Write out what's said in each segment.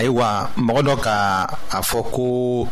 ayiwa mɔgɔ dɔ ka a fɔ ko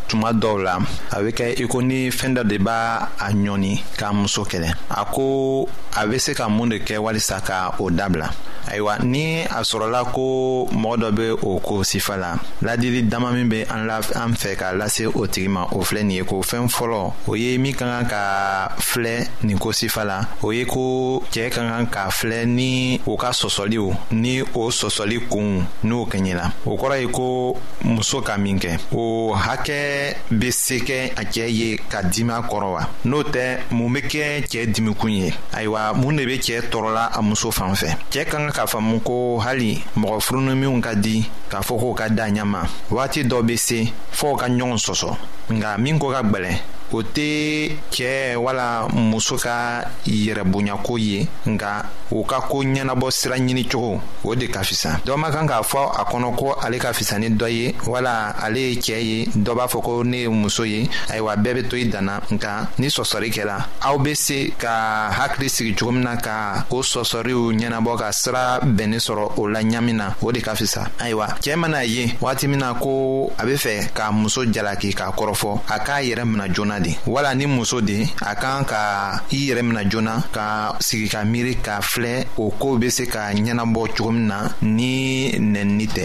tuma dɔw la a bɛ kɛ i ko ni fɛn dɔ de b'a a ɲɔni k'a muso kɛlɛ a ko a bɛ se ka mun de kɛ walisa ka o dabila ayiwa ni a sɔrɔla ko mɔgɔ dɔ bɛ o ko sifa la ladili dama min bɛ an la an fɛ k'a lase o tigi ma o filɛ nin ye ko fɛn fɔlɔ o ye min ka kan ka filɛ nin ko sifa la o ye ko cɛɛ ka kan k'a filɛ ni o ka sɔsɔliw ni o sɔsɔli kunw n'o kɛɲɛla o kɔrɔ ye ko muso ka min kɛ o hakɛ be se kɛ a cɛɛ ye ka dima kɔrɔ wa n'o tɛ mun be kɛ cɛɛ dimikun ye ayiwa mun de be cɛɛ tɔɔrɔla a muso fan fɛ cɛɛ ka kan k'a faamu ko hali mɔgɔ furunuminw ka di ka fɔɔ k'o ka da ɲama waati dɔ bɛ se fɔɔ ka ɲɔgɔn sɔsɔ nka min ko ka gbɛlɛn o tɛ cɛɛ wala muso ka yɛrɛbonyako ye nka o ka ko ɲɛnabɔ sira ɲini cogo o de ka fisa dɔ ma kan k'a fɔ a kɔnɔ ko ale ka fisa ni dɔ ye wala ale ye cɛɛ ye dɔ b'a fɔ ko ne ye muso ye ayiwa bɛɛ bɛ to i danna nka ni sɔsɔri kɛra aw bɛ se ka hakili sigi cogo min na ka o sɔsɔriw ɲɛnabɔ ka sira bɛnnin sɔrɔ o la ɲamin na o de ka ka fisa ayiwa cɛɛ mana ye wagati min na ko a be fɛ k'a muso jalaki k'a kɔrɔfɔ a k'a yɛrɛ mina joona de wala ni muso de a kan ka i yɛrɛ mina joona ka sigi ka miiri k'a filɛ o koow be se ka ɲɛnabɔ cogo min na ni nɛnini tɛ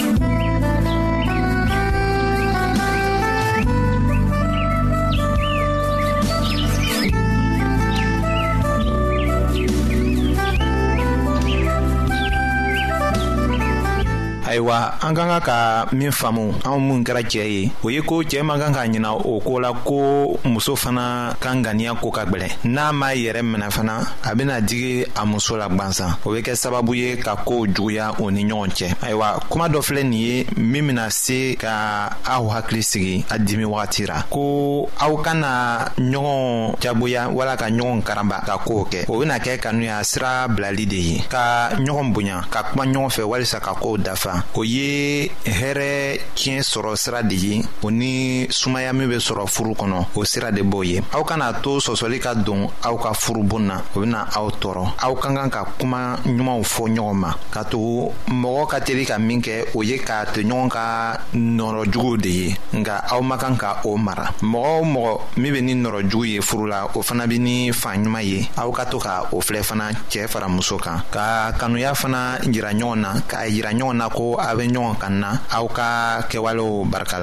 ayiwa an ka kan ka min faamu anw minnu kɛra cɛɛ ye o ye ko cɛɛ man kan ka ɲina o ko la ko muso fana ka ŋaniya ko ka gwɛlɛ n'a m'a yɛrɛ minɛ fana a bena digi a muso la gwansan o be kɛ sababu ye ka koow juguya o ni ɲɔgɔn cɛ ayiwa kuma dɔ filɛ nin ye min bɛna se ka aw hakili sigi a dimi wagati ra ko aw kana ɲɔgɔn jagoya wala ka ɲɔgɔn karaba ka koow kɛ o bɛna kɛ kanuya sira bilali de ye ka ɲɔgɔn bonya ka kuma ɲɔgɔn fɛ walisa ka koow dafa o ye hɛrɛ tiɲɛ sɔrɔ sira de ye o ni sumaya min bɛ sɔrɔ furu kɔnɔ o sira de b'o ye aw kana to sɔsɔli ka don aw ka furubon na o bɛna aw tɔɔrɔ aw ka kan ka kuma ɲumanw fɔ ɲɔgɔn ma k'a to mɔgɔ ka teli ka min kɛ o ye k'a to ɲɔgɔn ka nɔrɔ juguw de ye nka aw ma kan ka o mara mɔgɔ o mɔgɔ min bɛ ni nɔrɔ jugu ye furu la o fana bɛ ni fan ɲuman ye aw ka to ka o filɛ fana cɛɛ fara muso kan ka kanuya fana jira ɲɔgɔn na k'a jira ɲɔgɔn na ko aw bɛ ɲɔgɔn kan na aw ka kɛwalew barika la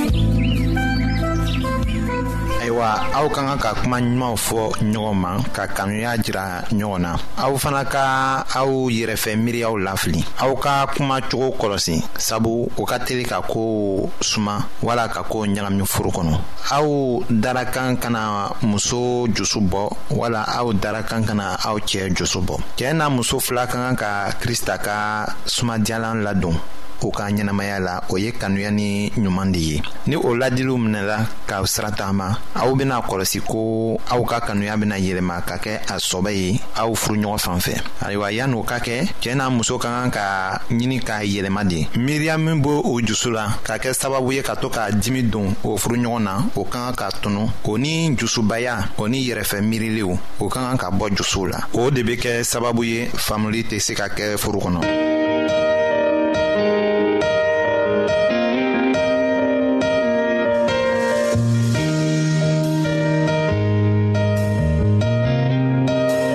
ayiwa aw ka kan ka kuma ɲumanw fɔ ɲɔgɔn ma ka kanuya jira ɲɔgɔn na aw fana ka aw yɛrɛfɛ miiriyaw lafili aw ka kuma cogo kɔlɔsi sabu o ka teli ka ko suma wala ka ko ɲagami foro kɔnɔ aw darakan kana muso jusu bɔ wala aw darakan kana aw cɛ jusu bɔ cɛɛ n'a muso fila ka kan ka krista ka sumadiyalan ladon o ka ɲɛnamaya a la o ye kanuya ni ɲuman de ye ni o ladiliw minɛla ka sira tagama aw bena kɔlɔsi ko aw ka kanuya bena yɛlɛma ka kɛ a sɔbɛ ye aw furuɲɔgɔn fan fɛ ayiwa yan'o ka kɛ cɛɛ n'a muso ka kan ka ɲini k'a yɛlɛma de miriyamu b' o jusu la ka kɛ sababu ye ka to ka dimi don o furuɲɔgɔn na o ka kan ka tunu o ni jusubaya o ni yɛrɛfɛ miiriliw o ka kan ka bɔ jusuw la o de be kɛ sababu ye faamuli tɛ se ka kɛ foro kɔnɔ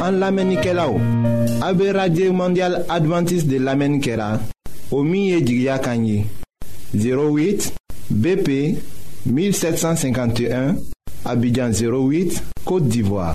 an lamɛnnikɛlaw a bɛ radio mondial adventiste de lamɛnni kɛra o min ye jigiya kan ye 08 bp 1751 abidjan 08 côte d'ivoire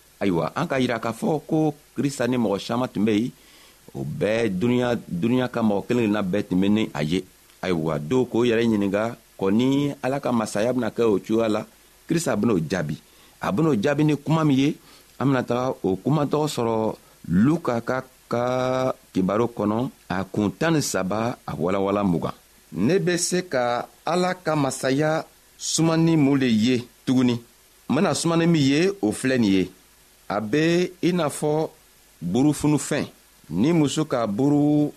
ayiwa an k'a yira k'a fɔ ko krista ni mɔgɔ siaman tun be yen o bɛɛ duniɲa ka mɔgɔ kelen kelenna bɛɛ tun be ni a ye ayiwa dɔw k'o yɛrɛ ɲininga kɔni ala ka masaya bena kɛ o cogoya la krista ben'o jaabi a ben'o jaabi ni kuma min ye an bena taga o kuma tɔgɔ sɔrɔ luka ka ka kibaro kɔnɔ a kun tan ni saba a walawala mugan ne be se ka ala ka masaya sumani mun le ye tuguni n bena sumani min ye o filɛ nin ye a be i n'a fɔ buru funufɛn ni muso ka buru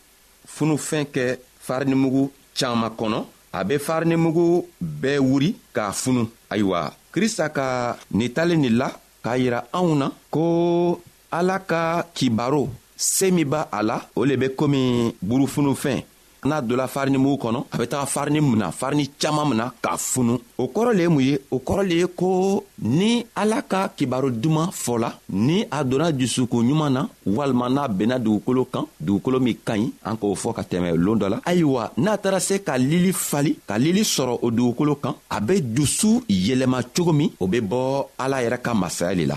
funufɛn kɛ farinimugu caaman kɔnɔ a be farinimugu bɛɛ wuri k'a funu ayiwa krista ka nin talen nin la k'a yira anw na ko ala ka kibaro se min b'a a la o le be komi burufunu fɛn n'a donna farini mugu kɔnɔ a be taga farini mina farini caaman mina k'a funu o kɔrɔ le ye mun ye o kɔrɔ le ye ko ni ala ka kibaro duman fɔla ni a donna dusukun ɲuman na walima n'a benna dugukolo kan dugukolo min ka ɲi an k'o fɔ ka tɛmɛ loon dɔ la ayiwa n'a taara se ka lili fali ka lili sɔrɔ o dugukolo kan a be dusu yɛlɛma cogo min o be bɔ ala yɛrɛ ka masaya le la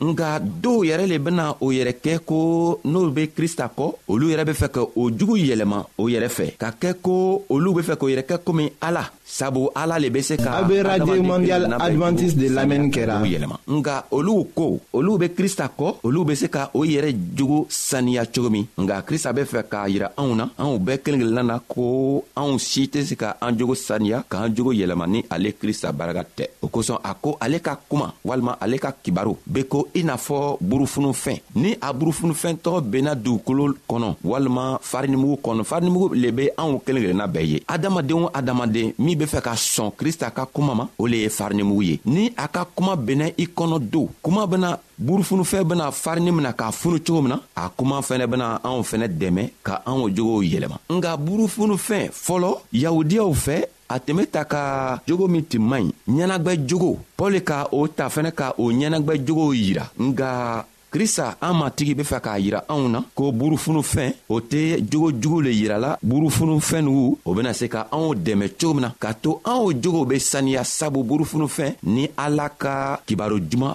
nka dɔw yɛrɛ le bena o yɛrɛ kɛ ko n'olu be krista kɔ olu yɛrɛ be fɛ ka o jugu yɛlɛma o yɛrɛ fɛ ka kɛ ko olu be fɛ k'o yɛrɛ kɛ komi ala sabu ala le be se ka a be radio mondial advantiste de lamɛnni kɛra yɛlɛma nka olu ko olu be krista kɔ olu be se ka o yɛrɛ jogo saniya cogo min nka krista be fɛ k'a yira anw na anw bɛɛ kelen kelenna na ko anw si tɛ se ka an jogo saniya k'an jogo yɛlɛma ni ale krista baraka tɛ o kosɔn a ko ale ka kuma walima ale ka kibaru be ko i n'a fɔ burufunufɛn ni a burufunufɛn tɔgɔ benna dugukolo kɔnɔ walima farinimugu kɔnɔ farinimugu le be anw kelen kelenna bɛɛ ye adamaden o adamaden min be fɛ ka sɔn krista ka kuma ma o le ye farinimugu ye ni a ka kuma benna i kɔnɔ don kuma bena burufunufɛn bena farini mina k'a funu cogo min na a kuma fɛnɛ bena anw fɛnɛ dɛmɛ ka an o jogow yɛlɛma nka burufunufɛn fɔlɔ yahudiyaw fɛ a tun be ta ka jogo min tun man ɲi ɲɛnagwɛ jogo pɔli ka o ta fɛnɛ ka o ɲɛnagwɛ jogow yira nka krista an matigi be fɛ k'a yira anw na ko burufunufɛn o tɛ jogo jugu le yirala burufunufɛn nugu o bena se ka anw dɛmɛ cogo min na k'a to anw jogow be saniya sabu burufunufɛn ni ala ka kibaro juman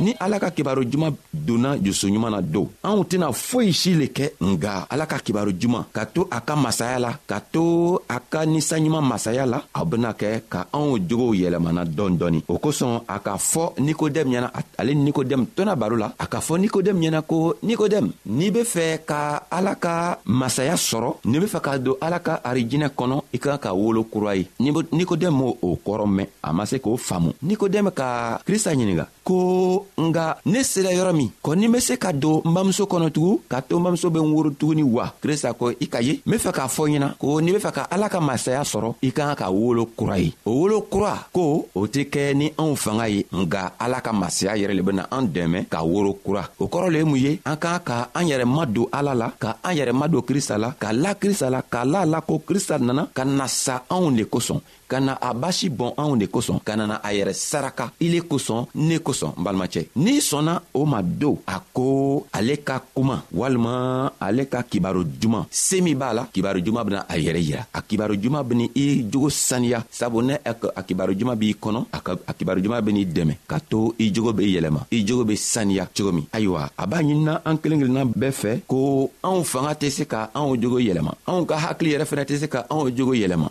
ni ala ka kibaru juman donna jusu ɲuman na don anw tɛna foyi si le kɛ nga ala ka kibaru juman ka to a ka masaya la ka to a ka ninsan ɲuman masaya la a bena kɛ ka anw jogow yɛlɛmana dɔɔni dɔɔni o kosɔn a k'a fɔ nikodɛmu ɲɛna ale ni nikodɛmu tɔna baro la a k'a fɔ nikodɛmu ɲɛna ko nikodɛmu n'i be fɛ ka ala ka masaya sɔrɔ n'i be fɛ ka don ala ka arijinɛ kɔnɔ i ka ka wolo kura ye nikodɛmu o kɔrɔ mɛn a ma se k'o faamu nikodɛmɛ ka krista ɲininga ko nga ne sera yɔrɔ min kɔni be se ka don n bamuso kɔnɔ tugun ka to n bamuso be n woro tuguni wa krista ko i ka ye n be fɛ k'a fɔ ɲɛna ko n'i be fɛ ka ala ka masaya sɔrɔ i ka kan ka wolo kura ye o wolo kura ko o tɛ kɛ ni anw fanga ye nga ala ka masaya yɛrɛ le bena an dɛmɛ ka woro kura o kɔrɔ le ye mun ye an k'an ka an yɛrɛ madon ala la ka an yɛrɛ madon krista la ka la krista la k'a la la ko krista nana ka na sa anw le kosɔn ka na a basi bɔn anw de kosɔn ka nana a yɛrɛ saraka ile kosɔn ne kosɔn n balimacɛ n'i sɔnna o ma don a ko ale ka kuma walima ale ka kibaro juman se min b'a la kibaro juman bena a yɛrɛ yira a kibaro juman beni i jogo saniya sabu ne a kibaro juman b'i kɔnɔ a kibaro juman ben'i dɛmɛ ka to i jogo be yɛlɛma i jogo be saniya cogo min ayiwa a b'a ɲinina an kelen kelenna bɛɛ fɛ ko anw fanga tɛ se ka anw jogo yɛlɛma anw ka hakili yɛrɛ fɛnɛ tɛ se ka anw jogo yɛlɛma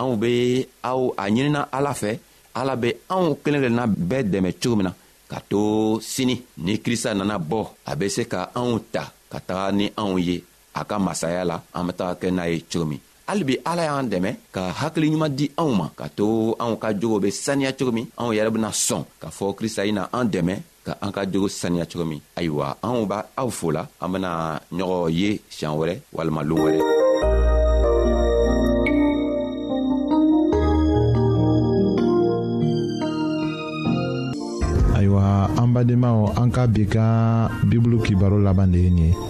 anw be aw a ɲinina ala fɛ ala be anw kelen kelenna bɛɛ dɛmɛ cogo min na ka to sini ni krista nana bɔ a be se ka anw ta ka taga ni anw ye a ka masaya la an be taga kɛ n'a ye cogo min hali bi ala y'an dɛmɛ ka hakili ɲuman di anw ma ka to anw ka jogo be saniya cogo min anw yɛrɛ bena sɔn k'a fɔ krista i na an dɛmɛ ka an ka jogo saniya cogo min ayiwa anw b' aw fo la an bena ɲɔgɔn ye siɲan wɛrɛ walima loon wɛrɛ ayiwa an badenmaw an ka bi ka bibulu kibaro laban de ye nin ye